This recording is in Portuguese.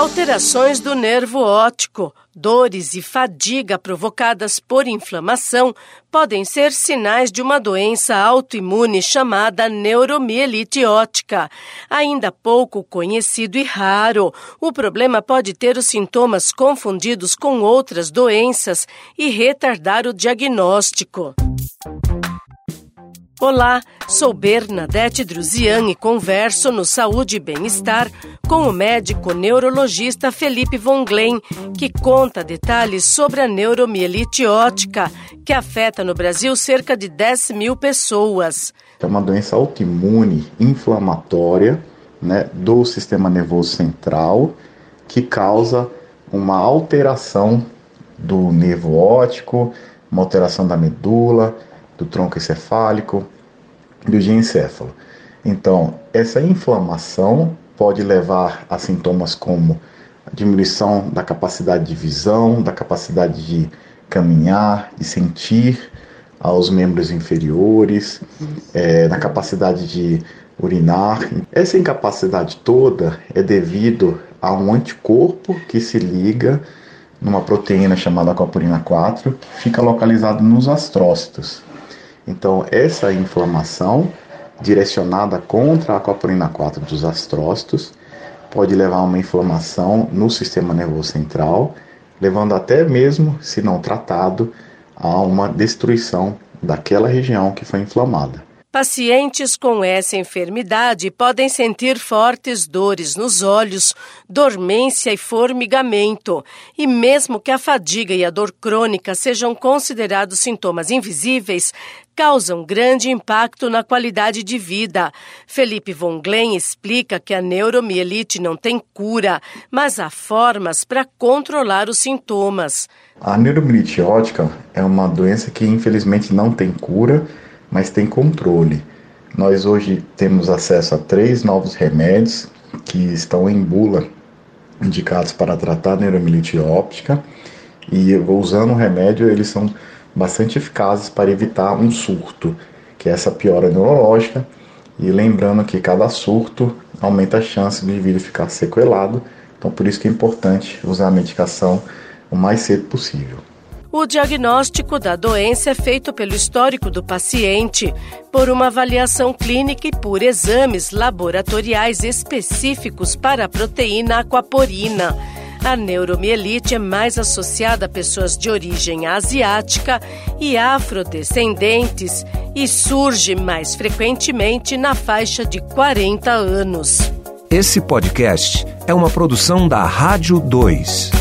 Alterações do nervo óptico, dores e fadiga provocadas por inflamação podem ser sinais de uma doença autoimune chamada neuromielite óptica. Ainda pouco conhecido e raro, o problema pode ter os sintomas confundidos com outras doenças e retardar o diagnóstico. Olá, sou Bernadette Druzian e converso no Saúde e Bem-Estar com o médico neurologista Felipe Von Glen, que conta detalhes sobre a neuromielite ótica, que afeta no Brasil cerca de 10 mil pessoas. É uma doença autoimune inflamatória né, do sistema nervoso central que causa uma alteração do nervo óptico, uma alteração da medula, do tronco encefálico, do diencéfalo. Então, essa inflamação pode levar a sintomas como diminuição da capacidade de visão, da capacidade de caminhar, de sentir aos membros inferiores, é, na capacidade de urinar. Essa incapacidade toda é devido a um anticorpo que se liga numa proteína chamada copurina 4, que fica localizado nos astrócitos. Então, essa inflamação direcionada contra a copurina 4 dos astrócitos pode levar a uma inflamação no sistema nervoso central, levando até mesmo, se não tratado, a uma destruição daquela região que foi inflamada. Pacientes com essa enfermidade podem sentir fortes dores nos olhos, dormência e formigamento. E mesmo que a fadiga e a dor crônica sejam considerados sintomas invisíveis, causam grande impacto na qualidade de vida. Felipe Von Glen explica que a neuromielite não tem cura, mas há formas para controlar os sintomas. A neuromielite ótica é uma doença que infelizmente não tem cura mas tem controle. Nós hoje temos acesso a três novos remédios que estão em bula indicados para tratar neuromielite óptica e usando o remédio eles são bastante eficazes para evitar um surto, que é essa piora neurológica. E lembrando que cada surto aumenta a chance do indivíduo ficar sequelado, então por isso que é importante usar a medicação o mais cedo possível. O diagnóstico da doença é feito pelo histórico do paciente, por uma avaliação clínica e por exames laboratoriais específicos para a proteína aquaporina. A neuromielite é mais associada a pessoas de origem asiática e afrodescendentes e surge mais frequentemente na faixa de 40 anos. Esse podcast é uma produção da Rádio 2.